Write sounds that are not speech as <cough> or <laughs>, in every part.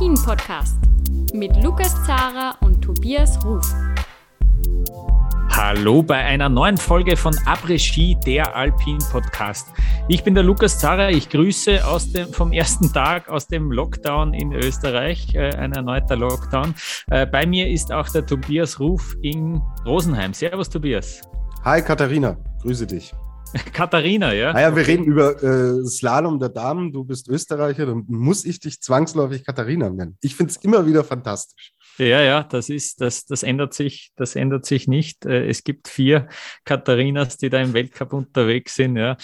Après-Ski, der Alpin-Podcast mit Lukas Zara und Tobias Ruf. Hallo bei einer neuen Folge von Après-Ski, der Alpin-Podcast. Ich bin der Lukas Zara, ich grüße aus dem, vom ersten Tag aus dem Lockdown in Österreich, äh, ein erneuter Lockdown. Äh, bei mir ist auch der Tobias Ruf in Rosenheim. Servus Tobias. Hi Katharina, grüße dich. <laughs> Katharina, ja? Naja, wir reden über äh, Slalom der Damen. Du bist Österreicher, dann muss ich dich zwangsläufig Katharina nennen. Ich finde es immer wieder fantastisch. Ja, ja, das ist, das, das ändert sich, das ändert sich nicht. Äh, es gibt vier Katharinas, die da im Weltcup unterwegs sind, ja.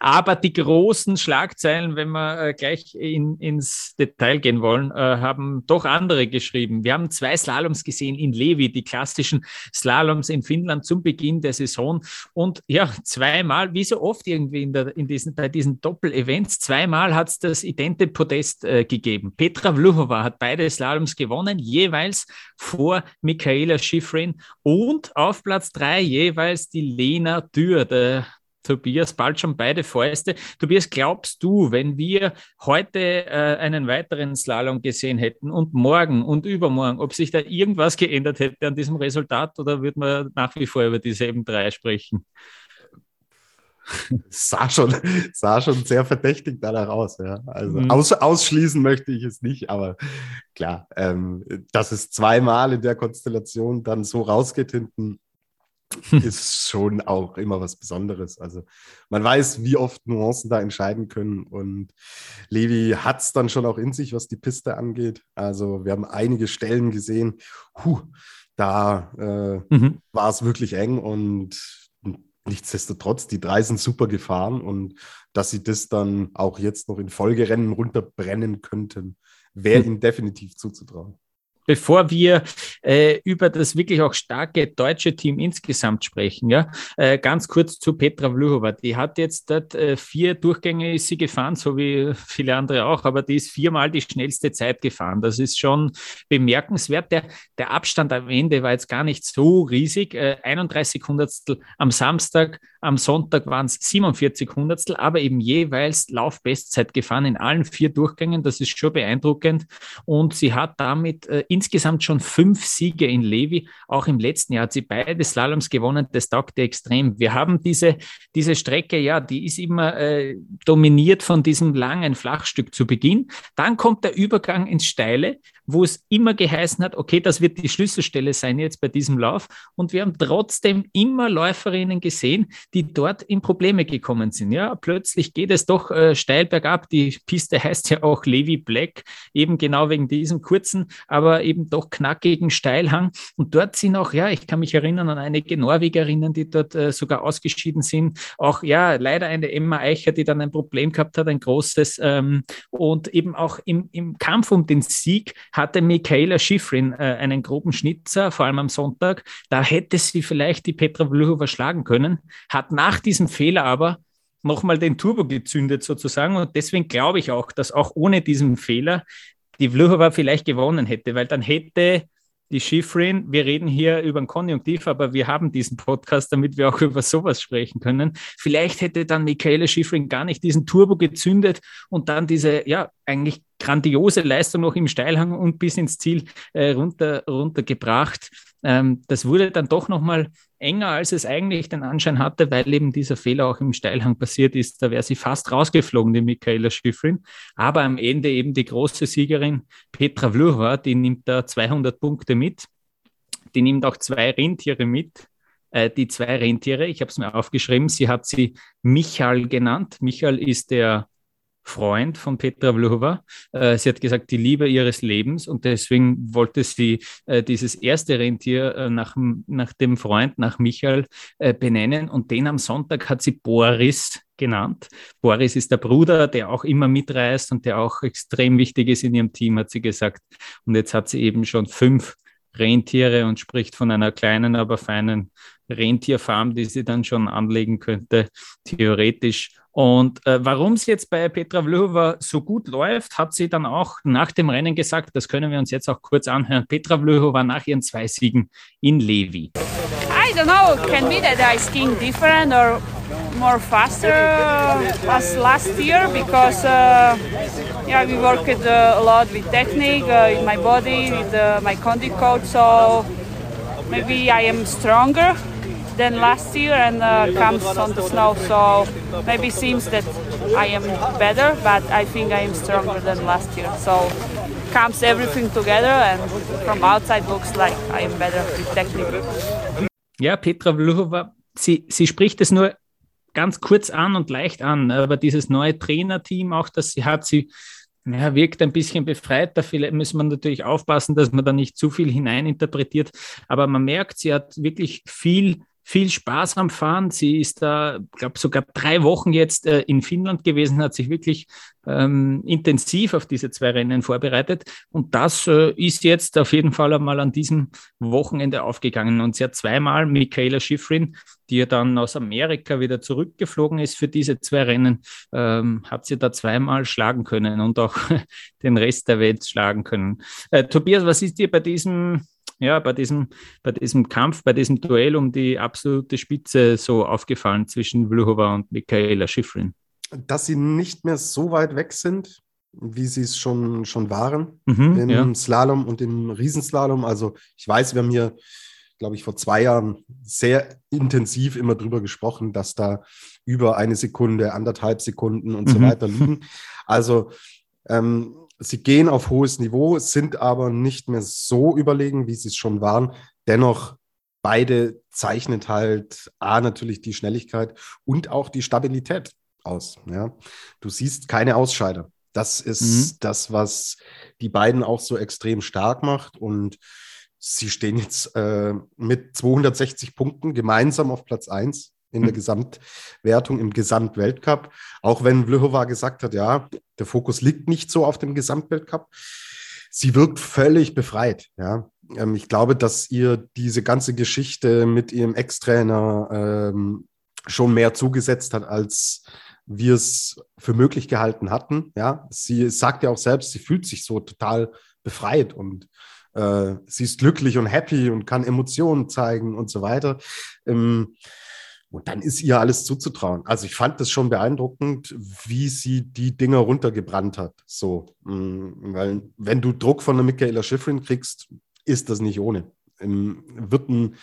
Aber die großen Schlagzeilen, wenn wir äh, gleich in, ins Detail gehen wollen, äh, haben doch andere geschrieben. Wir haben zwei Slaloms gesehen in Levi, die klassischen Slaloms in Finnland zum Beginn der Saison. Und ja, zweimal, wie so oft irgendwie in, der, in diesen, bei diesen Doppel-Events, zweimal hat es das idente Podest äh, gegeben. Petra Vluhova hat beide Slaloms gewonnen, jeweils vor Michaela Schifrin und auf Platz drei jeweils die Lena Dürr, der Tobias bald schon beide Fäuste. Tobias, glaubst du, wenn wir heute äh, einen weiteren Slalom gesehen hätten und morgen und übermorgen, ob sich da irgendwas geändert hätte an diesem Resultat oder würde man nach wie vor über dieselben drei sprechen? Sah schon, sah schon sehr verdächtig danach aus. Ja. Also mhm. aus, ausschließen möchte ich es nicht, aber klar, ähm, dass es zweimal in der Konstellation dann so rausgeht hinten, ist schon auch immer was Besonderes. Also man weiß, wie oft Nuancen da entscheiden können und Levi hat es dann schon auch in sich, was die Piste angeht. Also wir haben einige Stellen gesehen, huh, da äh, mhm. war es wirklich eng und Nichtsdestotrotz, die drei sind super gefahren und dass sie das dann auch jetzt noch in Folgerennen runterbrennen könnten, wäre hm. ihnen definitiv zuzutrauen. Bevor wir äh, über das wirklich auch starke deutsche Team insgesamt sprechen, ja, äh, ganz kurz zu Petra Vluhova. Die hat jetzt dort äh, vier Durchgänge ist sie gefahren, so wie viele andere auch, aber die ist viermal die schnellste Zeit gefahren. Das ist schon bemerkenswert. Der, der Abstand am Ende war jetzt gar nicht so riesig. 31 äh, Hundertstel am Samstag, am Sonntag waren es 47 Hundertstel, aber eben jeweils Laufbestzeit gefahren in allen vier Durchgängen. Das ist schon beeindruckend. Und sie hat damit äh, insgesamt schon fünf Siege in Levi. Auch im letzten Jahr hat sie beide Slaloms gewonnen. Das taugt ihr extrem. Wir haben diese, diese Strecke, ja, die ist immer äh, dominiert von diesem langen Flachstück zu Beginn. Dann kommt der Übergang ins Steile, wo es immer geheißen hat, okay, das wird die Schlüsselstelle sein jetzt bei diesem Lauf. Und wir haben trotzdem immer Läuferinnen gesehen, die dort in Probleme gekommen sind. Ja, plötzlich geht es doch äh, steil bergab. Die Piste heißt ja auch Levi Black, eben genau wegen diesem kurzen, aber eben doch knackigen Steilhang. Und dort sind auch, ja, ich kann mich erinnern an einige Norwegerinnen, die dort äh, sogar ausgeschieden sind. Auch, ja, leider eine Emma Eicher, die dann ein Problem gehabt hat, ein großes. Ähm, und eben auch im, im Kampf um den Sieg hatte Michaela Schifrin äh, einen groben Schnitzer, vor allem am Sonntag. Da hätte sie vielleicht die Petra Vlhova schlagen können, hat nach diesem Fehler aber nochmal den Turbo gezündet sozusagen. Und deswegen glaube ich auch, dass auch ohne diesen Fehler die Vlhova vielleicht gewonnen hätte, weil dann hätte die Schifrin, wir reden hier über ein Konjunktiv, aber wir haben diesen Podcast, damit wir auch über sowas sprechen können. Vielleicht hätte dann Michaela Schifrin gar nicht diesen Turbo gezündet und dann diese, ja, eigentlich grandiose Leistung noch im Steilhang und bis ins Ziel äh, runter, runtergebracht. Ähm, das wurde dann doch nochmal enger, als es eigentlich den Anschein hatte, weil eben dieser Fehler auch im Steilhang passiert ist. Da wäre sie fast rausgeflogen, die Michaela Schifrin. Aber am Ende eben die große Siegerin Petra Vlhova, die nimmt da 200 Punkte mit. Die nimmt auch zwei Rentiere mit. Äh, die zwei Rentiere, ich habe es mir aufgeschrieben, sie hat sie Michal genannt. Michal ist der Freund von Petra Vlhova. Äh, sie hat gesagt, die Liebe ihres Lebens und deswegen wollte sie äh, dieses erste Rentier äh, nach, nach dem Freund, nach Michael, benennen und den am Sonntag hat sie Boris genannt. Boris ist der Bruder, der auch immer mitreist und der auch extrem wichtig ist in ihrem Team, hat sie gesagt. Und jetzt hat sie eben schon fünf Rentiere und spricht von einer kleinen, aber feinen Rentierfarm, die sie dann schon anlegen könnte, theoretisch. Und äh, warum es jetzt bei Petra Vlhova so gut läuft, hat sie dann auch nach dem Rennen gesagt. Das können wir uns jetzt auch kurz anhören. Petra Vlhova nach ihren zwei Siegen in Levi. I don't know. Can be that I skiing different or more faster as last year because uh, yeah we worked uh, a lot with technique uh, in my body with uh, my condi coach so maybe I am stronger than last year and uh, comes on the snow so maybe seems that I am better but I think I am stronger than last year so comes everything together and from outside looks like I am better with technique. Ja, Petra Vluhova, sie, sie spricht es nur ganz kurz an und leicht an, aber dieses neue Trainerteam, auch das sie hat, sie ja, wirkt ein bisschen befreit. Da muss man natürlich aufpassen, dass man da nicht zu viel hineininterpretiert. Aber man merkt, sie hat wirklich viel viel Spaß am Fahren. Sie ist da, glaube sogar drei Wochen jetzt äh, in Finnland gewesen, hat sich wirklich ähm, intensiv auf diese zwei Rennen vorbereitet. Und das äh, ist jetzt auf jeden Fall einmal an diesem Wochenende aufgegangen. Und sie hat zweimal Michaela Schifrin, die ja dann aus Amerika wieder zurückgeflogen ist für diese zwei Rennen, ähm, hat sie da zweimal schlagen können und auch <laughs> den Rest der Welt schlagen können. Äh, Tobias, was ist dir bei diesem ja, bei diesem, bei diesem Kampf, bei diesem Duell um die absolute Spitze so aufgefallen zwischen Vlhova und Michaela Schifrin? Dass sie nicht mehr so weit weg sind, wie sie es schon, schon waren mhm, im ja. Slalom und im Riesenslalom. Also ich weiß, wir haben hier, glaube ich, vor zwei Jahren sehr intensiv immer drüber gesprochen, dass da über eine Sekunde, anderthalb Sekunden und mhm. so weiter liegen. Also ähm, sie gehen auf hohes Niveau, sind aber nicht mehr so überlegen, wie sie es schon waren. Dennoch, beide zeichnet halt A, natürlich die Schnelligkeit und auch die Stabilität aus. Ja? Du siehst keine Ausscheider. Das ist mhm. das, was die beiden auch so extrem stark macht. Und sie stehen jetzt äh, mit 260 Punkten gemeinsam auf Platz 1 in der hm. Gesamtwertung im Gesamtweltcup. Auch wenn Vlhova gesagt hat, ja, der Fokus liegt nicht so auf dem Gesamtweltcup. Sie wirkt völlig befreit. Ja. Ähm, ich glaube, dass ihr diese ganze Geschichte mit ihrem Ex-Trainer ähm, schon mehr zugesetzt hat, als wir es für möglich gehalten hatten. Ja, sie sagt ja auch selbst, sie fühlt sich so total befreit und äh, sie ist glücklich und happy und kann Emotionen zeigen und so weiter. Ähm, und dann ist ihr alles zuzutrauen. Also ich fand das schon beeindruckend, wie sie die Dinger runtergebrannt hat. So, mm, weil wenn du Druck von der Michaela Schifrin kriegst, ist das nicht ohne. Wird ein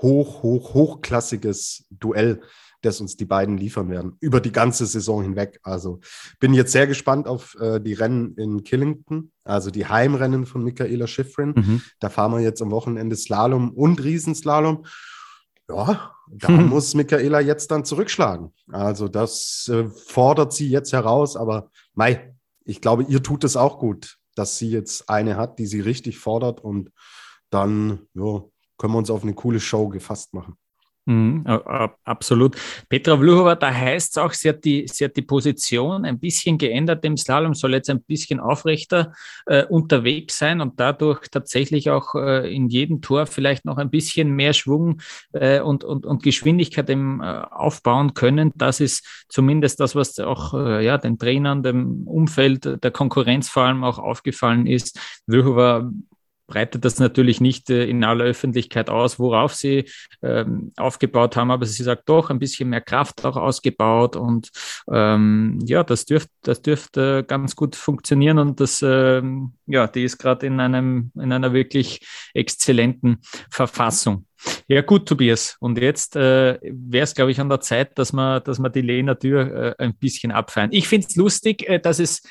hoch, hoch, hochklassiges Duell, das uns die beiden liefern werden, über die ganze Saison hinweg. Also bin jetzt sehr gespannt auf äh, die Rennen in Killington, also die Heimrennen von Michaela Schifrin. Mhm. Da fahren wir jetzt am Wochenende Slalom und Riesenslalom. Ja, da hm. muss Michaela jetzt dann zurückschlagen. Also das äh, fordert sie jetzt heraus, aber Mai, ich glaube, ihr tut es auch gut, dass sie jetzt eine hat, die sie richtig fordert und dann ja, können wir uns auf eine coole Show gefasst machen. Mhm, absolut. Petra Vluhova, da heißt es auch, sie hat, die, sie hat die Position ein bisschen geändert im Slalom, soll jetzt ein bisschen aufrechter äh, unterwegs sein und dadurch tatsächlich auch äh, in jedem Tor vielleicht noch ein bisschen mehr Schwung äh, und, und, und Geschwindigkeit im, äh, aufbauen können. Das ist zumindest das, was auch äh, ja, den Trainern, dem Umfeld, der Konkurrenz vor allem auch aufgefallen ist. Vluhova breitet das natürlich nicht äh, in aller Öffentlichkeit aus, worauf sie ähm, aufgebaut haben, aber sie sagt doch ein bisschen mehr Kraft auch ausgebaut und ähm, ja, das dürfte das dürfte ganz gut funktionieren und das ähm, ja, die ist gerade in einem in einer wirklich exzellenten Verfassung. Ja, gut, Tobias. Und jetzt äh, wäre es, glaube ich, an der Zeit, dass wir, dass wir die Lena Tür äh, ein bisschen abfeiern. Ich finde es lustig, äh, dass es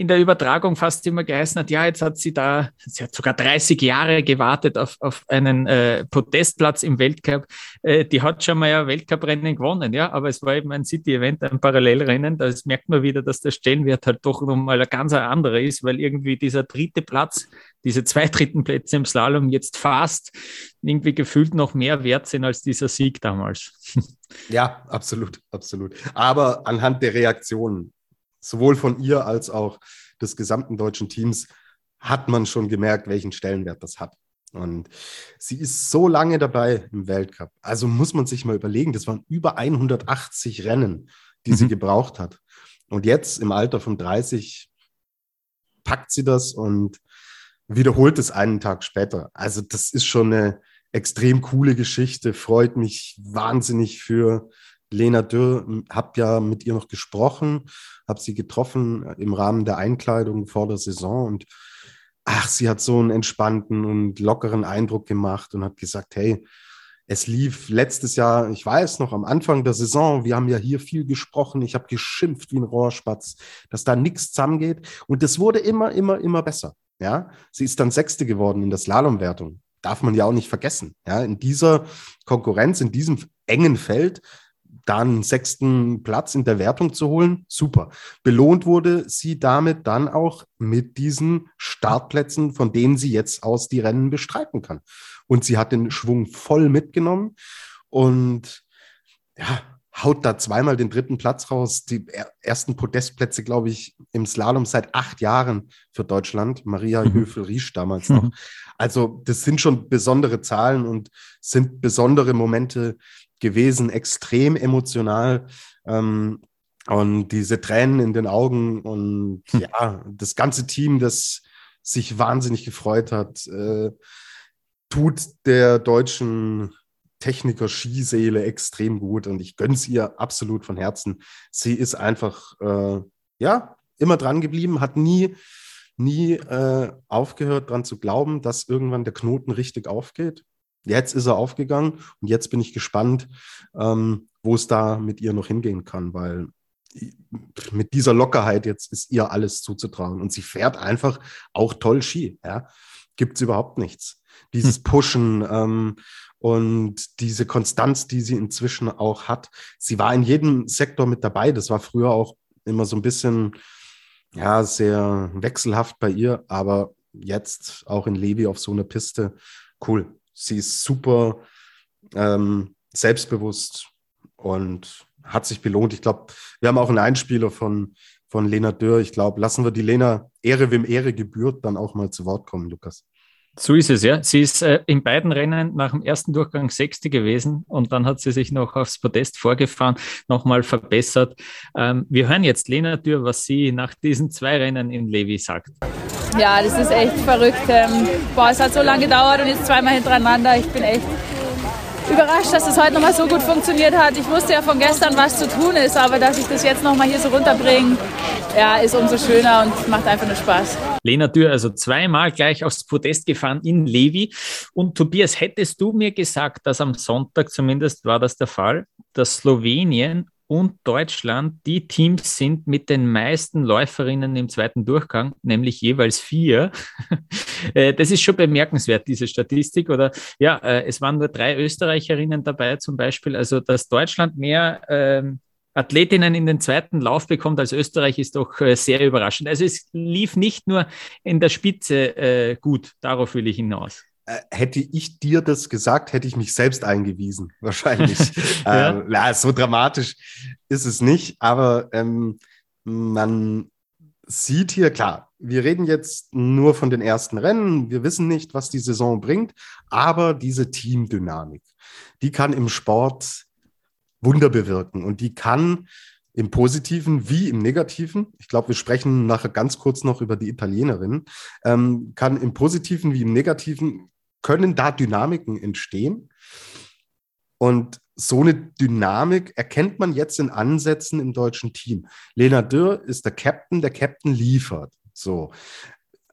in der Übertragung fast immer geheißen hat, ja, jetzt hat sie da, sie hat sogar 30 Jahre gewartet auf, auf einen äh, Podestplatz im Weltcup. Äh, die hat schon mal ja Weltcuprennen gewonnen, ja, aber es war eben ein City-Event, ein Parallelrennen. Da merkt man wieder, dass der Stellenwert halt doch nochmal ein ganz anderer ist, weil irgendwie dieser dritte Platz, diese zwei dritten Plätze im Slalom jetzt fast irgendwie gefühlt noch mehr wert sind als dieser Sieg damals. <laughs> Ja, absolut, absolut. Aber anhand der Reaktionen sowohl von ihr als auch des gesamten deutschen Teams hat man schon gemerkt, welchen Stellenwert das hat. Und sie ist so lange dabei im Weltcup. Also muss man sich mal überlegen, das waren über 180 Rennen, die mhm. sie gebraucht hat. Und jetzt im Alter von 30 packt sie das und wiederholt es einen Tag später. Also das ist schon eine extrem coole Geschichte, freut mich wahnsinnig für Lena Dürr, habt ja mit ihr noch gesprochen, habe sie getroffen im Rahmen der Einkleidung vor der Saison und ach, sie hat so einen entspannten und lockeren Eindruck gemacht und hat gesagt, hey, es lief letztes Jahr, ich weiß noch, am Anfang der Saison, wir haben ja hier viel gesprochen, ich habe geschimpft wie ein Rohrspatz, dass da nichts zusammengeht. Und es wurde immer, immer, immer besser. Ja, sie ist dann Sechste geworden in der Slalomwertung. Darf man ja auch nicht vergessen. Ja, in dieser Konkurrenz, in diesem engen Feld dann einen sechsten Platz in der Wertung zu holen, super. Belohnt wurde sie damit dann auch mit diesen Startplätzen, von denen sie jetzt aus die Rennen bestreiten kann. Und sie hat den Schwung voll mitgenommen und ja, haut da zweimal den dritten Platz raus. Die ersten Podestplätze, glaube ich, im Slalom seit acht Jahren für Deutschland. Maria mhm. Höfel-Riesch damals noch. <laughs> Also das sind schon besondere Zahlen und sind besondere Momente, gewesen, extrem emotional. Ähm, und diese Tränen in den Augen und hm. ja, das ganze Team, das sich wahnsinnig gefreut hat, äh, tut der deutschen Techniker Skiseele extrem gut und ich gönne es ihr absolut von Herzen. Sie ist einfach, äh, ja, immer dran geblieben, hat nie, nie äh, aufgehört dran zu glauben, dass irgendwann der Knoten richtig aufgeht. Jetzt ist er aufgegangen und jetzt bin ich gespannt, ähm, wo es da mit ihr noch hingehen kann, weil mit dieser Lockerheit jetzt ist ihr alles zuzutrauen und sie fährt einfach auch toll Ski. Ja? Gibt es überhaupt nichts. Dieses hm. Pushen ähm, und diese Konstanz, die sie inzwischen auch hat. Sie war in jedem Sektor mit dabei. Das war früher auch immer so ein bisschen, ja, sehr wechselhaft bei ihr, aber jetzt auch in Levi auf so einer Piste, cool sie ist super ähm, selbstbewusst und hat sich belohnt. Ich glaube, wir haben auch einen Einspieler von, von Lena Dürr. Ich glaube, lassen wir die Lena Ehre, wem Ehre gebührt, dann auch mal zu Wort kommen, Lukas. So ist es, ja. Sie ist äh, in beiden Rennen nach dem ersten Durchgang Sechste gewesen und dann hat sie sich noch aufs Podest vorgefahren, nochmal verbessert. Ähm, wir hören jetzt Lena Dürr, was sie nach diesen zwei Rennen in Levi sagt. Ja, das ist echt verrückt. Ähm, boah, es hat so lange gedauert und jetzt zweimal hintereinander. Ich bin echt überrascht, dass es heute nochmal so gut funktioniert hat. Ich wusste ja von gestern, was zu tun ist, aber dass ich das jetzt nochmal hier so runterbringe, ja, ist umso schöner und macht einfach nur Spaß. Lena Dürr, also zweimal gleich aufs Podest gefahren in Levi. Und Tobias, hättest du mir gesagt, dass am Sonntag zumindest war das der Fall, dass Slowenien und Deutschland die Teams sind mit den meisten Läuferinnen im zweiten Durchgang, nämlich jeweils vier. <laughs> Äh, das ist schon bemerkenswert, diese Statistik. Oder ja, äh, es waren nur drei Österreicherinnen dabei zum Beispiel. Also, dass Deutschland mehr ähm, Athletinnen in den zweiten Lauf bekommt als Österreich, ist doch äh, sehr überraschend. Also es lief nicht nur in der Spitze äh, gut, darauf will ich hinaus. Äh, hätte ich dir das gesagt, hätte ich mich selbst eingewiesen, <laughs> wahrscheinlich. <laughs> ja. Ähm, ja, so dramatisch ist es nicht, aber ähm, man sieht hier, klar, wir reden jetzt nur von den ersten Rennen, wir wissen nicht, was die Saison bringt, aber diese Teamdynamik, die kann im Sport Wunder bewirken und die kann im Positiven wie im Negativen, ich glaube, wir sprechen nachher ganz kurz noch über die Italienerin, ähm, kann im Positiven wie im Negativen können da Dynamiken entstehen. Und so eine Dynamik erkennt man jetzt in Ansätzen im deutschen Team. Lena Dürr ist der Captain, der Captain liefert. So.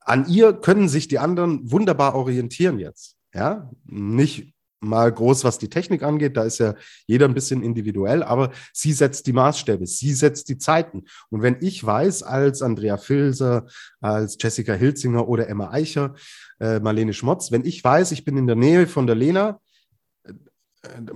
An ihr können sich die anderen wunderbar orientieren jetzt. Ja, nicht mal groß, was die Technik angeht, da ist ja jeder ein bisschen individuell, aber sie setzt die Maßstäbe, sie setzt die Zeiten. Und wenn ich weiß, als Andrea Filser, als Jessica Hilzinger oder Emma Eicher, äh, Marlene Schmotz, wenn ich weiß, ich bin in der Nähe von der Lena, äh,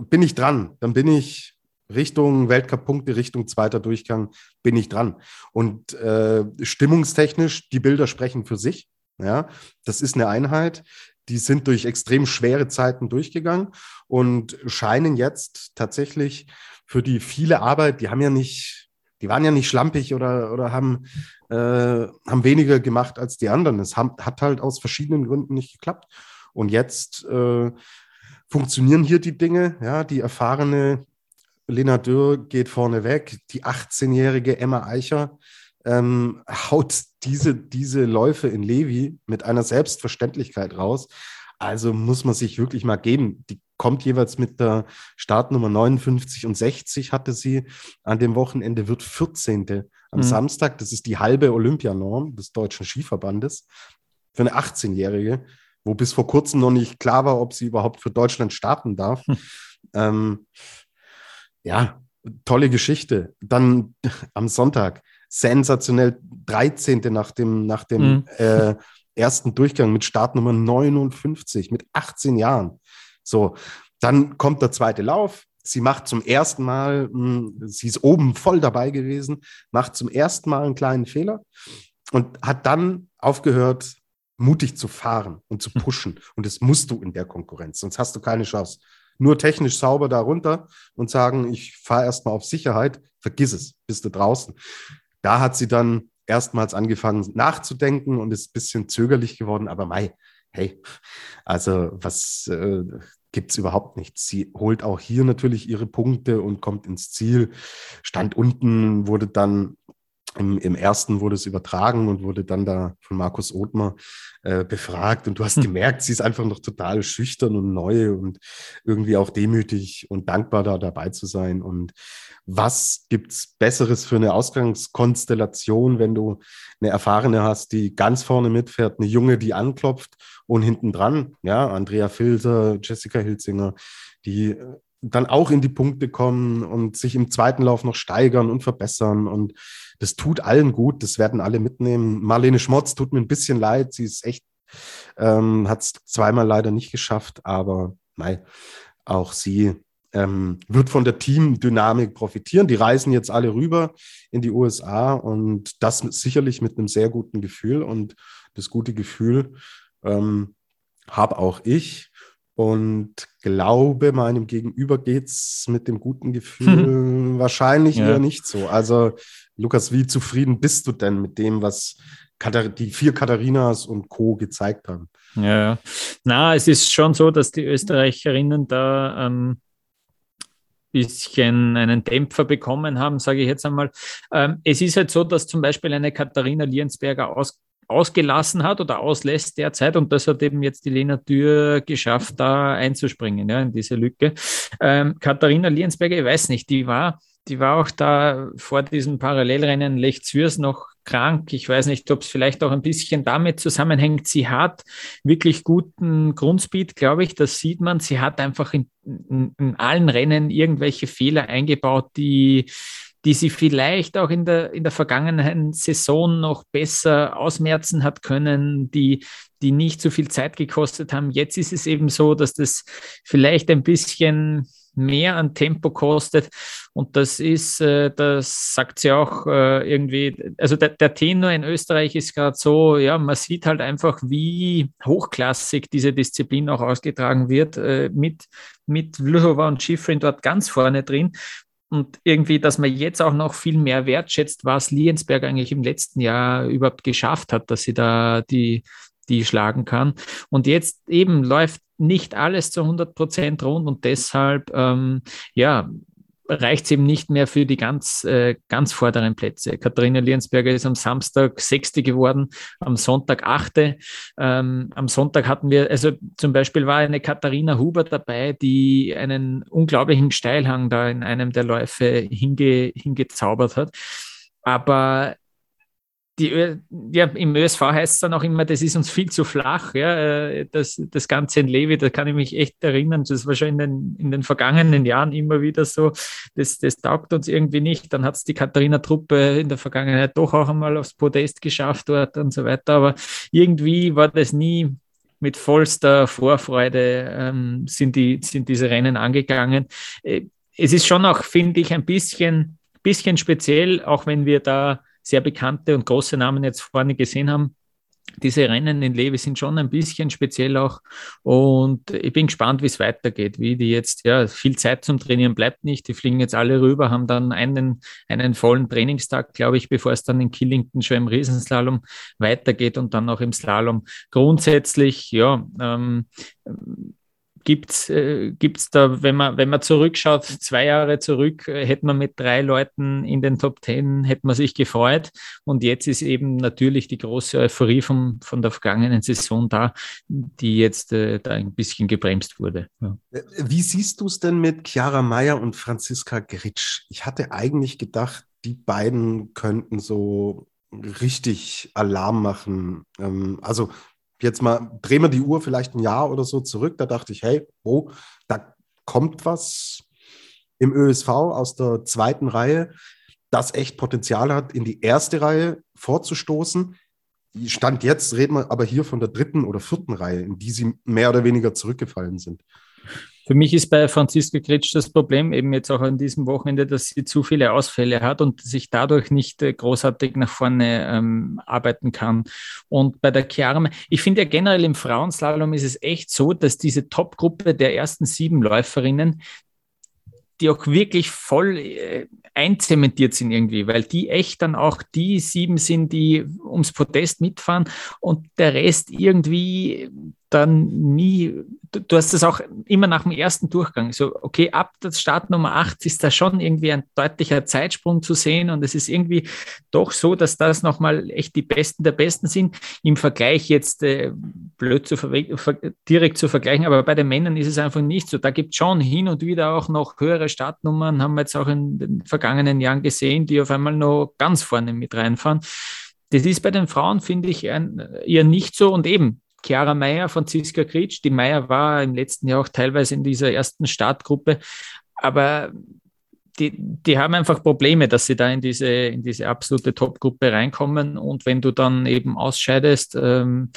bin ich dran, dann bin ich Richtung Weltcup-Punkte, Richtung zweiter Durchgang, bin ich dran. Und äh, stimmungstechnisch, die Bilder sprechen für sich. Ja, das ist eine Einheit die sind durch extrem schwere Zeiten durchgegangen und scheinen jetzt tatsächlich für die viele Arbeit, die haben ja nicht, die waren ja nicht schlampig oder, oder haben, äh, haben weniger gemacht als die anderen. Es haben, hat halt aus verschiedenen Gründen nicht geklappt. Und jetzt äh, funktionieren hier die Dinge. Ja, die erfahrene Lena Dürr geht vorne weg, die 18-jährige Emma Eicher ähm, haut diese, diese Läufe in Levi mit einer Selbstverständlichkeit raus. Also muss man sich wirklich mal geben. Die kommt jeweils mit der Startnummer 59 und 60 hatte sie an dem Wochenende, wird 14. am mhm. Samstag. Das ist die halbe Olympianorm des Deutschen Skiverbandes für eine 18-Jährige, wo bis vor kurzem noch nicht klar war, ob sie überhaupt für Deutschland starten darf. Hm. Ähm, ja, tolle Geschichte. Dann am Sonntag sensationell 13. nach dem, nach dem mhm. äh, ersten Durchgang mit Startnummer 59, mit 18 Jahren. So, dann kommt der zweite Lauf. Sie macht zum ersten Mal, mh, hm, sie ist oben voll dabei gewesen, macht zum ersten Mal einen kleinen Fehler und hat dann aufgehört, mutig zu fahren und zu hm. pushen. Und das musst du in der Konkurrenz, sonst hast du keine Chance. Nur technisch sauber darunter und sagen, ich fahre erstmal auf Sicherheit, vergiss es, bist du draußen. Da hat sie dann erstmals angefangen nachzudenken und ist ein bisschen zögerlich geworden, aber Mai, hey, also was äh, gibt es überhaupt nichts. Sie holt auch hier natürlich ihre Punkte und kommt ins Ziel. Stand unten wurde dann im, Im, ersten wurde es übertragen und wurde dann da von Markus Othmar äh, befragt. Und du hast hm. gemerkt, sie ist einfach noch total schüchtern und neu und irgendwie auch demütig und dankbar, da dabei zu sein. Und was gibt's Besseres für eine Ausgangskonstellation, wenn du eine Erfahrene hast, die ganz vorne mitfährt, eine Junge, die anklopft und hinten dran, ja, Andrea Filter, Jessica Hilzinger, die dann auch in die Punkte kommen und sich im zweiten Lauf noch steigern und verbessern. Und das tut allen gut, das werden alle mitnehmen. Marlene Schmotz tut mir ein bisschen leid, sie ist echt, ähm, hat es zweimal leider nicht geschafft, aber nein, auch sie ähm, wird von der Teamdynamik profitieren. Die reisen jetzt alle rüber in die USA und das sicherlich mit einem sehr guten Gefühl. Und das gute Gefühl ähm, habe auch ich und glaube, meinem Gegenüber geht es mit dem guten Gefühl <laughs> wahrscheinlich ja. eher nicht so. Also, Lukas, wie zufrieden bist du denn mit dem, was die vier Katharinas und Co. gezeigt haben? Ja, na, es ist schon so, dass die Österreicherinnen da ähm, bisschen einen Dämpfer bekommen haben, sage ich jetzt einmal. Ähm, es ist halt so, dass zum Beispiel eine Katharina Liensberger aus ausgelassen hat oder auslässt derzeit. Und das hat eben jetzt die Lena Tür geschafft, da einzuspringen, ja, in diese Lücke. Ähm, Katharina Liensberger, ich weiß nicht, die war, die war auch da vor diesem Parallelrennen Lech Zürs noch krank. Ich weiß nicht, ob es vielleicht auch ein bisschen damit zusammenhängt. Sie hat wirklich guten Grundspeed, glaube ich. Das sieht man. Sie hat einfach in, in, in allen Rennen irgendwelche Fehler eingebaut, die die sie vielleicht auch in der, in der vergangenen Saison noch besser ausmerzen hat können, die, die nicht so viel Zeit gekostet haben. Jetzt ist es eben so, dass das vielleicht ein bisschen mehr an Tempo kostet. Und das ist, äh, das sagt sie auch äh, irgendwie, also der, der Tenor in Österreich ist gerade so, ja, man sieht halt einfach, wie hochklassig diese Disziplin auch ausgetragen wird, äh, mit, mit Vlhova und Schifrin dort ganz vorne drin und irgendwie, dass man jetzt auch noch viel mehr wertschätzt, was Liensberg eigentlich im letzten Jahr überhaupt geschafft hat, dass sie da die, die schlagen kann. Und jetzt eben läuft nicht alles zu 100 Prozent rund und deshalb, ähm, ja, reicht es eben nicht mehr für die ganz, äh, ganz vorderen Plätze. Katharina Liensberger ist am Samstag Sechste geworden, am Sonntag Achte. Ähm, am Sonntag hatten wir, also zum Beispiel war eine Katharina Huber dabei, die einen unglaublichen Steilhang da in einem der Läufe hinge, hingezaubert hat. Aber die, ja, im ÖSV heißt es dann auch immer, das ist uns viel zu flach, ja, äh, das, das Ganze in Levi, da kann ich mich echt erinnern, das war schon in den, in den vergangenen Jahren immer wieder so, das, das taugt uns irgendwie nicht, dann hat es die Katharina-Truppe in der Vergangenheit doch auch einmal aufs Podest geschafft dort und so weiter, aber irgendwie war das nie mit vollster Vorfreude ähm, sind, die, sind diese Rennen angegangen. Äh, es ist schon auch, finde ich, ein bisschen, bisschen speziell, auch wenn wir da sehr bekannte und große Namen jetzt vorne gesehen haben. Diese Rennen in Levi sind schon ein bisschen speziell auch und ich bin gespannt, wie es weitergeht, wie die jetzt, ja, viel Zeit zum Trainieren bleibt nicht. Die fliegen jetzt alle rüber, haben dann einen, einen vollen Trainingstag, glaube ich, bevor es dann in Killington schon im Riesenslalom weitergeht und dann auch im Slalom. Grundsätzlich, ja, ähm, Gibt's, äh, gibt's da, wenn man, wenn man zurückschaut, zwei Jahre zurück, äh, hätte man mit drei Leuten in den Top Ten, hätte man sich gefreut. Und jetzt ist eben natürlich die große Euphorie vom, von der vergangenen Saison da, die jetzt äh, da ein bisschen gebremst wurde. Ja. Äh, wie siehst du es denn mit Chiara Meyer und Franziska Gritsch? Ich hatte eigentlich gedacht, die beiden könnten so richtig Alarm machen. Ähm, also jetzt mal, drehen wir die Uhr vielleicht ein Jahr oder so zurück, da dachte ich, hey, oh, da kommt was im ÖSV aus der zweiten Reihe, das echt Potenzial hat, in die erste Reihe vorzustoßen. Stand jetzt reden wir aber hier von der dritten oder vierten Reihe, in die sie mehr oder weniger zurückgefallen sind. Für mich ist bei Franziska Kretsch das Problem eben jetzt auch an diesem Wochenende, dass sie zu viele Ausfälle hat und sich dadurch nicht äh, großartig nach vorne ähm, arbeiten kann. Und bei der Chiara, ich finde ja generell im Frauenslalom ist es echt so, dass diese Top-Gruppe der ersten sieben Läuferinnen, die auch wirklich voll äh, einzementiert sind irgendwie, weil die echt dann auch die sieben sind, die ums Podest mitfahren und der Rest irgendwie dann nie, du, hast das auch immer nach dem ersten Durchgang, so, okay, ab der Startnummer 8 ist da schon irgendwie ein deutlicher Zeitsprung zu sehen und es ist irgendwie doch so, dass das nochmal echt die Besten der Besten sind. Im Vergleich jetzt äh, blöd zu direkt zu vergleichen, aber bei den Männern ist es einfach nicht so. Da gibt es schon hin und wieder auch noch höhere Startnummern, haben wir jetzt auch in den vergangenen Jahren gesehen, die auf einmal noch ganz vorne mit reinfahren. Das ist bei den Frauen, finde ich, ein, eher nicht so. Und eben, Chiara Meyer, Franziska Kritsch. Die Meyer war im letzten Jahr auch teilweise in dieser ersten Startgruppe, aber die, die haben einfach Probleme, dass sie da in diese, in diese absolute Top-Gruppe reinkommen. Und wenn du dann eben ausscheidest, ähm,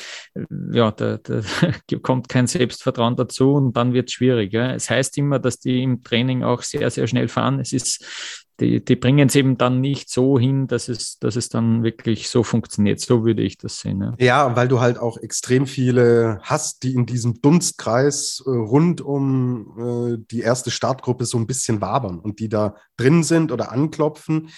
ja, da, da <laughs> kommt kein Selbstvertrauen dazu und dann wird es schwierig. Ja. Es heißt immer, dass die im Training auch sehr, sehr schnell fahren. Es ist die, die bringen es eben dann nicht so hin, dass es, dass es dann wirklich so funktioniert. So würde ich das sehen. Ja, ja weil du halt auch extrem viele hast, die in diesem Dunstkreis äh, rund um äh, die erste Startgruppe so ein bisschen wabern und die da drin sind oder anklopfen.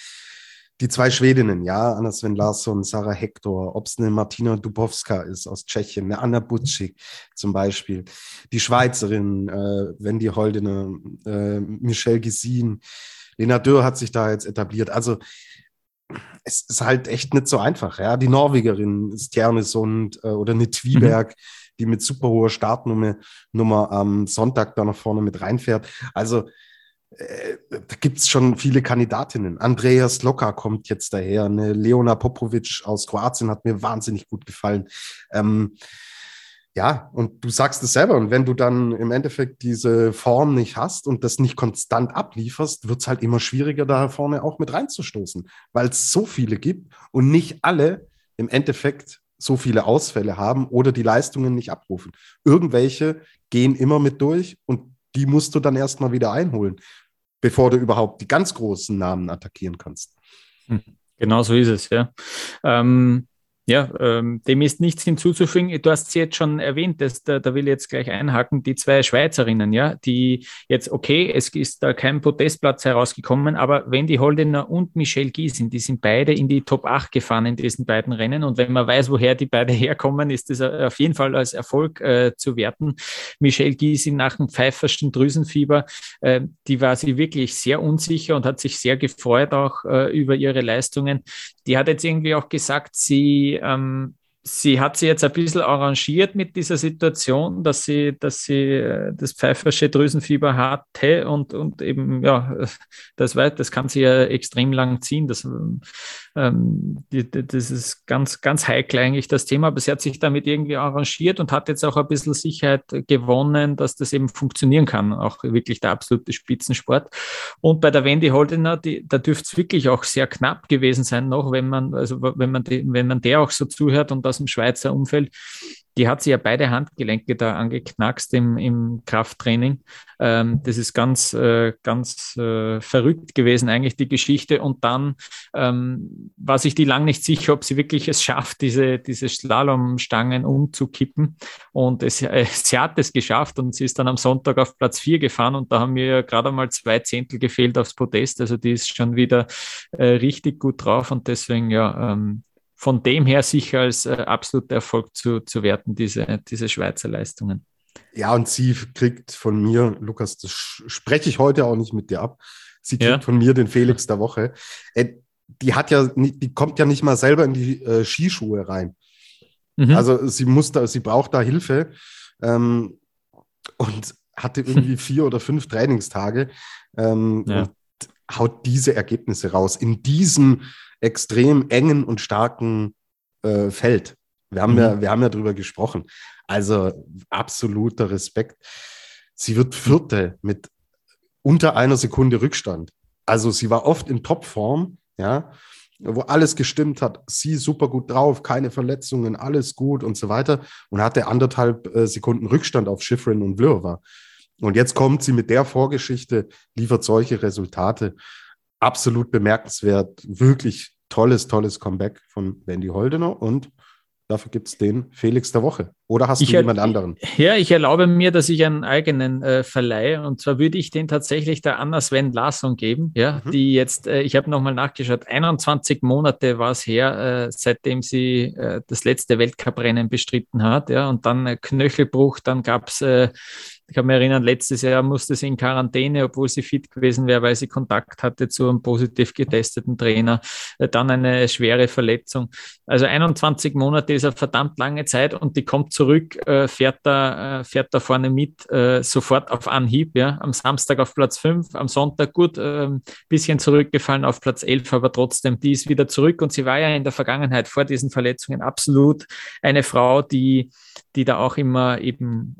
Die zwei Schwedinnen, ja, Anna Sven Larsson, Sarah Hector, ob es eine Martina Dubowska ist aus Tschechien, eine Anna Butschik zum Beispiel, die Schweizerin, äh, Wendy Holdener, äh, Michelle Gesin, Lena Dürr hat sich da jetzt etabliert. Also es ist halt echt nicht so einfach. Ja, die Norwegerin Stjernesund äh, oder eine Twiberg, mhm. die mit super hoher Startnummer Nummer am Sonntag da nach vorne mit reinfährt. Also äh, da gibt es schon viele Kandidatinnen. Andreas Loka kommt jetzt daher. Eine Leona Popovic aus Kroatien hat mir wahnsinnig gut gefallen. Ähm, ja, und du sagst es selber. Und wenn du dann im Endeffekt diese Form nicht hast und das nicht konstant ablieferst, wird es halt immer schwieriger, da vorne auch mit reinzustoßen, weil es so viele gibt und nicht alle im Endeffekt so viele Ausfälle haben oder die Leistungen nicht abrufen. Irgendwelche gehen immer mit durch und die musst du dann erstmal wieder einholen, bevor du überhaupt die ganz großen Namen attackieren kannst. Hm, genau so ist es, ja. Ähm ja, ähm, dem ist nichts hinzuzufügen. Du hast sie jetzt schon erwähnt, dass, da, da will ich jetzt gleich einhaken, die zwei Schweizerinnen, ja, die jetzt, okay, es ist da kein Podestplatz herausgekommen, aber Wendy Holdener und Michelle Giesin, die sind beide in die Top 8 gefahren in diesen beiden Rennen. Und wenn man weiß, woher die beide <laughs> herkommen, ist das auf jeden Fall als Erfolg äh, zu werten. Michelle Giesin nach dem pfeiferschen Drüsenfieber, äh, die war sie wirklich sehr unsicher und hat sich sehr gefreut auch äh, über ihre Leistungen. Die hat jetzt irgendwie auch gesagt, sie ähm, sie hat sich jetzt ein bisschen arrangiert mit dieser Situation, dass sie, dass sie äh, das pfeifersche Drüsenfieber hatte und, und eben, ja, das, das kann sie ja extrem lang ziehen. Das, ähm, die, das ist ganz, ganz heikel eigentlich das Thema, aber sie hat sich damit irgendwie arrangiert und hat jetzt auch ein bisschen Sicherheit gewonnen, dass das eben funktionieren kann, auch wirklich der absolute Spitzensport. Und bei der Wendy Holdener, die, da dürfte es wirklich auch sehr knapp gewesen sein noch, wenn man, also wenn man, die, wenn man der auch so zuhört und aus dem Schweizer Umfeld, die hat sie ja beide Handgelenke da angeknackst im, im Krafttraining. Ähm, das ist ganz, äh, ganz äh, verrückt gewesen, eigentlich die Geschichte. Und dann ähm, war sich die lang nicht sicher, ob sie wirklich es schafft, diese, diese Slalomstangen umzukippen. Und es, äh, sie hat es geschafft und sie ist dann am Sonntag auf Platz 4 gefahren und da haben mir gerade mal zwei Zehntel gefehlt aufs Podest. Also die ist schon wieder äh, richtig gut drauf und deswegen ja ähm, von dem her sicher als äh, absoluter Erfolg zu, zu werten, diese, diese Schweizer Leistungen. Ja, und sie kriegt von mir, Lukas, das spreche ich heute auch nicht mit dir ab. Sie kriegt ja. von mir den Felix der Woche. Äh, die hat ja, die kommt ja nicht mal selber in die äh, Skischuhe rein. Mhm. Also sie muss da, sie braucht da Hilfe ähm, und hatte irgendwie <laughs> vier oder fünf Trainingstage ähm, ja. und haut diese Ergebnisse raus in diesem extrem engen und starken äh, Feld. Wir haben, mhm. ja, wir haben ja drüber gesprochen. Also absoluter Respekt. Sie wird Vierte mit unter einer Sekunde Rückstand. Also sie war oft in Topform, ja, wo alles gestimmt hat. Sie super gut drauf, keine Verletzungen, alles gut und so weiter. Und hatte anderthalb äh, Sekunden Rückstand auf Schifrin und Vlhova. Und jetzt kommt sie mit der Vorgeschichte, liefert solche Resultate. Absolut bemerkenswert. Wirklich tolles, tolles Comeback von Wendy Holdener und Dafür gibt es den Felix der Woche. Oder hast ich du jemand anderen? Ja, ich erlaube mir, dass ich einen eigenen äh, verleihe. Und zwar würde ich den tatsächlich der Anna Sven Larsson geben, ja, mhm. die jetzt, äh, ich habe nochmal nachgeschaut, 21 Monate war es her, äh, seitdem sie äh, das letzte Weltcuprennen bestritten hat. Ja, und dann äh, Knöchelbruch, dann gab es äh, ich kann mich erinnern, letztes Jahr musste sie in Quarantäne, obwohl sie fit gewesen wäre, weil sie Kontakt hatte zu einem positiv getesteten Trainer. Äh, dann eine schwere Verletzung. Also 21 Monate ist eine verdammt lange Zeit und die kommt zurück, äh, fährt da, äh, fährt da vorne mit, sofort auf Anhieb. Ja. Am Samstag auf Platz 5, am Sonntag gut, ein bisschen zurückgefallen auf Platz 11, aber trotzdem, die ist wieder zurück und sie war ja in der Vergangenheit vor diesen Verletzungen absolut eine Frau, die, die da auch immer eben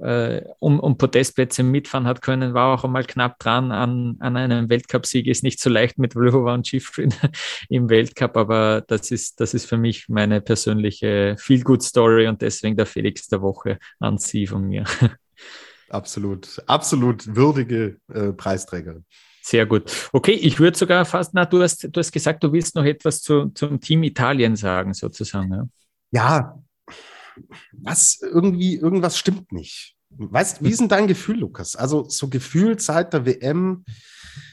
um, um Potenzial Podestplätze mitfahren hat können, war auch einmal knapp dran an, an einem Weltcupsieg. Ist nicht so leicht mit Vlhova und Schifrin <laughs> im Weltcup, aber das ist, das ist für mich meine persönliche Feel-Good-Story und deswegen der Felix der Woche an Sie von mir. <laughs> Absolut, absolut würdige äh, Preisträgerin. Sehr gut. Okay, ich würde sogar fast, na, du hast, du hast gesagt, du willst noch etwas zu, zum Team Italien sagen, sozusagen. Ja, ja was irgendwie, irgendwas stimmt nicht. Weißt, wie ist denn dein Gefühl, Lukas? Also so gefühlt seit der WM,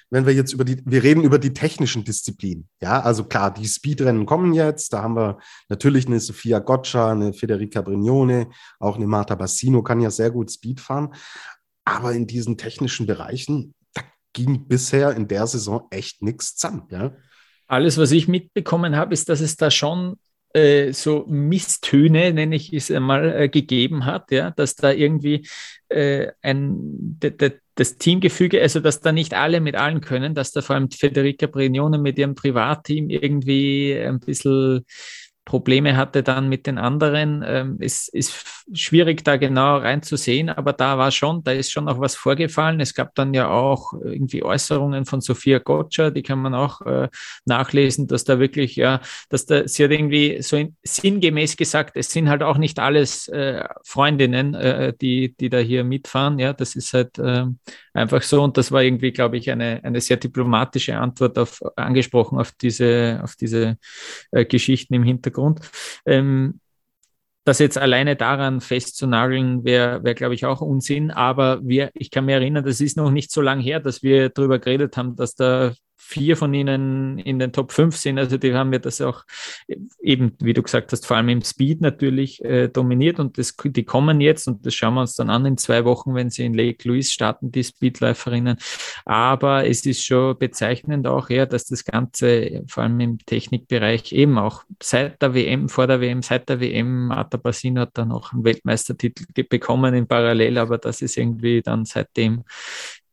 wenn wir jetzt über die, wir reden über die technischen Disziplinen. Ja, also klar, die Speedrennen kommen jetzt. Da haben wir natürlich eine Sofia Goccia, eine Federica Brignone, auch eine Marta Bassino kann ja sehr gut Speed fahren. Aber in diesen technischen Bereichen, da ging bisher in der Saison echt nichts zusammen. Ja? Alles, was ich mitbekommen habe, ist, dass es da schon äh, so Misstöne, nenne ich es einmal, äh, gegeben hat, ja, dass da irgendwie äh, ein, de, de, das Teamgefüge, also dass da nicht alle mit allen können, dass da vor allem Federica Brignone mit ihrem Privatteam irgendwie ein bisschen Probleme hatte dann mit den anderen. Ähm, es ist schwierig, da genau reinzusehen, aber da war schon, da ist schon auch was vorgefallen. Es gab dann ja auch irgendwie Äußerungen von Sophia Gotcha, die kann man auch äh, nachlesen, dass da wirklich, ja, dass da, sie hat irgendwie so in, sinngemäß gesagt, es sind halt auch nicht alles äh, Freundinnen, äh, die, die da hier mitfahren. Ja, das ist halt äh, einfach so. Und das war irgendwie, glaube ich, eine, eine sehr diplomatische Antwort auf, angesprochen auf diese, auf diese Geschichten im Hintergrund. Hintergrund. Ähm, das jetzt alleine daran festzunageln, wäre, wär, glaube ich, auch Unsinn. Aber wir, ich kann mich erinnern, das ist noch nicht so lange her, dass wir darüber geredet haben, dass da vier von ihnen in den Top 5 sind. Also die haben ja das auch eben, wie du gesagt hast, vor allem im Speed natürlich äh, dominiert und das, die kommen jetzt und das schauen wir uns dann an in zwei Wochen, wenn sie in Lake Louise starten, die Speedläuferinnen. Aber es ist schon bezeichnend auch, ja, dass das Ganze vor allem im Technikbereich eben auch seit der WM, vor der WM, seit der WM, Marta Bassino hat dann noch einen Weltmeistertitel bekommen in Parallel, aber das ist irgendwie dann seitdem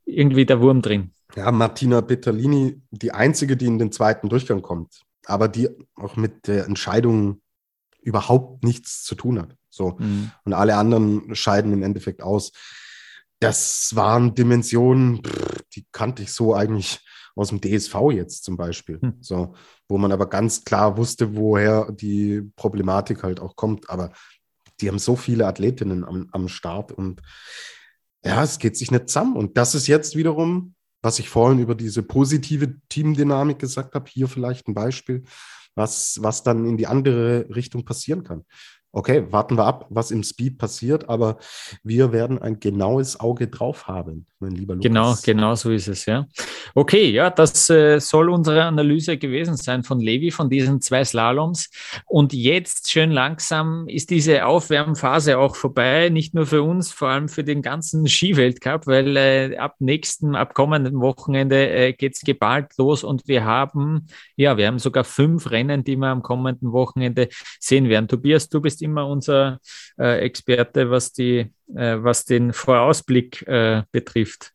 irgendwie der Wurm drin. Ja, Martina Petterlini, die einzige, die in den zweiten Durchgang kommt, aber die auch mit der Entscheidung überhaupt nichts zu tun hat. So. Mhm. Und alle anderen scheiden im Endeffekt aus. Das waren Dimensionen, die kannte ich so eigentlich aus dem DSV jetzt zum Beispiel. Mhm. So, wo man aber ganz klar wusste, woher die Problematik halt auch kommt. Aber die haben so viele Athletinnen am, am Start und ja, es geht sich nicht zusammen. Und das ist jetzt wiederum was ich vorhin über diese positive Teamdynamik gesagt habe, hier vielleicht ein Beispiel, was, was dann in die andere Richtung passieren kann. Okay, warten wir ab, was im Speed passiert, aber wir werden ein genaues Auge drauf haben. Mein lieber Lukas. Genau, genau so ist es, ja. Okay, ja, das äh, soll unsere Analyse gewesen sein von Levi, von diesen zwei Slaloms. Und jetzt schön langsam ist diese Aufwärmphase auch vorbei, nicht nur für uns, vor allem für den ganzen Skiweltcup, weil äh, ab nächsten, ab kommenden Wochenende äh, geht es geballt los und wir haben, ja, wir haben sogar fünf Rennen, die wir am kommenden Wochenende sehen werden. Tobias, du bist immer unser äh, Experte, was die äh, was den Vorausblick äh, betrifft.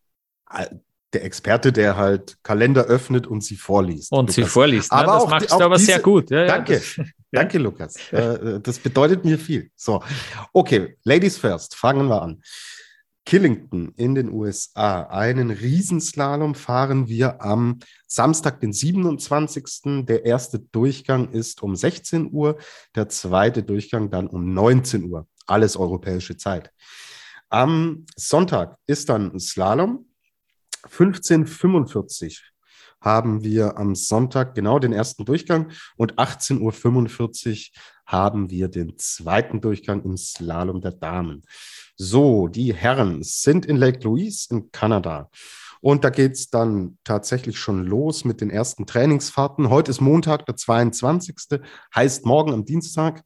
Der Experte, der halt Kalender öffnet und sie vorliest. Und Lukas. sie vorliest. Ne? Aber das auch, machst du aber diese, sehr gut. Ja, danke. Ja, das, <laughs> danke, Lukas. <laughs> Äh, äh, das bedeutet mir viel. So, okay, Ladies first, fangen wir an. Killington in den USA. Einen Riesenslalom fahren wir am Samstag, den 27. Der erste Durchgang ist um 16 Uhr, der zweite Durchgang dann um 19 Uhr. Alles europäische Zeit. Am Sonntag ist dann Slalom. 15.45 haben wir am Sonntag genau den ersten Durchgang und 18.45 Uhr haben wir den zweiten Durchgang im Slalom der Damen. So, die Herren sind in Lake Louise in Kanada. Und da geht es dann tatsächlich schon los mit den ersten Trainingsfahrten. Heute ist Montag, der 22. Heißt morgen am Dienstag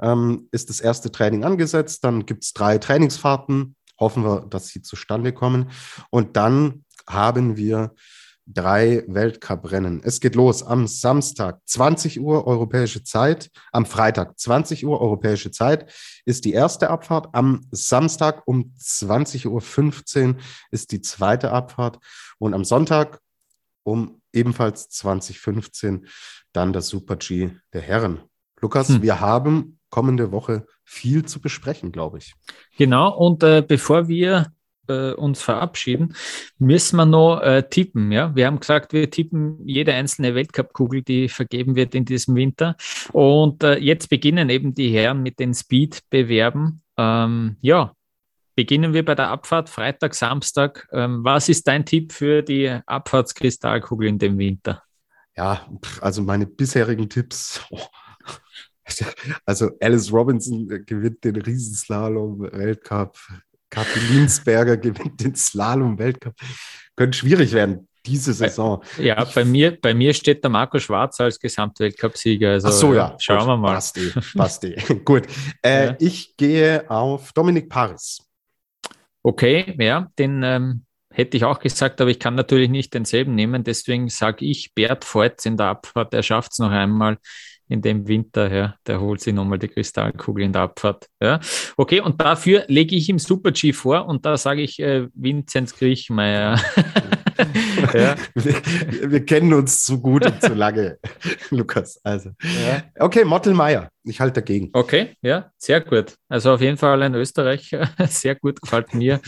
ähm, ist das erste Training angesetzt. Dann gibt es drei Trainingsfahrten. Hoffen wir, dass sie zustande kommen. Und dann haben wir drei Weltcuprennen. Es geht los am Samstag 20 Uhr europäische Zeit, am Freitag 20 Uhr europäische Zeit ist die erste Abfahrt, am Samstag um 20.15 Uhr ist die zweite Abfahrt und am Sonntag um ebenfalls 2015 dann das Super G der Herren. Lukas, hm. wir haben kommende Woche viel zu besprechen, glaube ich. Genau, und äh, bevor wir äh, uns verabschieden, müssen wir noch äh, tippen. Ja? Wir haben gesagt, wir tippen jede einzelne Weltcup-Kugel, die vergeben wird in diesem Winter. Und äh, jetzt beginnen eben die Herren mit den Speed-Bewerben. Ähm, ja, beginnen wir bei der Abfahrt Freitag, Samstag. Ähm, was ist dein Tipp für die Abfahrtskristallkugel in dem Winter? Ja, also meine bisherigen Tipps. Oh <laughs> Also Alice Robinson gewinnt den Riesenslalom-Weltcup. Kathi Linsberger <laughs> gewinnt den Slalom-Weltcup. Könnte schwierig werden diese Saison. Ja, bei mir, bei mir steht der Marco Schwarz als Gesamtweltcup-Sieger. Also, Ach so, ja. Schauen Gut, wir mal. Passt eh, passt eh. <laughs> Gut. Äh, ja. Ich gehe auf Dominik Paris. Okay, ja, den ähm, hätte ich auch gesagt, aber ich kann natürlich nicht denselben nehmen. Deswegen sage ich Bert Voigt in der Abfahrt. Er schafft es noch einmal in dem Winter, ja, der holt sich nochmal die Kristallkugel in der Abfahrt. Ja. Okay, und dafür lege ich ihm Super G vor und da sage ich äh, Vinzenz Griechmeier. <laughs> <laughs> ja. wir, wir, kennen uns zu gut und zu lange, <laughs> Lukas. Also. Ja. Okay, Mottelmeier. Ich halte dagegen. Okay, ja, sehr gut. Also auf jeden Fall ein Österreicher. <laughs> Sehr gut, gefällt mir.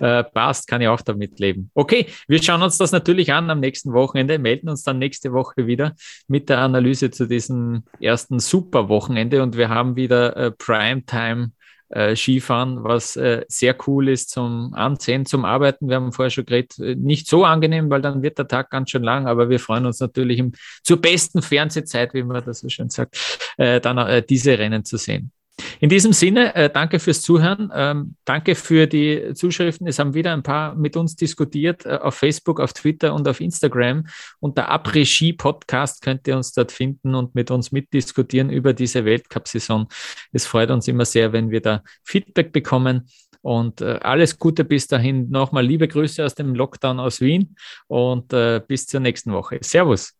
Äh, passt, kann ich auch damit leben. Okay, wir schauen uns das natürlich an am nächsten Wochenende, melden uns dann nächste Woche wieder mit der Analyse zu diesem ersten Super-Wochenende und wir haben wieder äh, Primetime äh, Skifahren, was äh, sehr cool ist zum Ansehen, zum Arbeiten. Wir haben vorher schon geredet, äh, nicht so angenehm, weil dann wird der Tag ganz schön lang, aber wir freuen uns natürlich im, zur besten Fernsehzeit, wie man das so schön sagt, äh, dann äh, diese Rennen zu sehen. In diesem Sinne, äh, danke fürs Zuhören. Ähm, danke für die Zuschriften. Es haben wieder ein paar mit uns diskutiert äh, auf Facebook, auf Twitter und auf Instagram. Unter Après-Ski Podcast könnt ihr uns dort finden und mit uns mitdiskutieren über diese Weltcup-Saison. Es freut uns immer sehr, wenn wir da Feedback bekommen. Und äh, alles Gute bis dahin. Nochmal liebe Grüße aus dem Lockdown aus Wien und äh, bis zur nächsten Woche. Servus.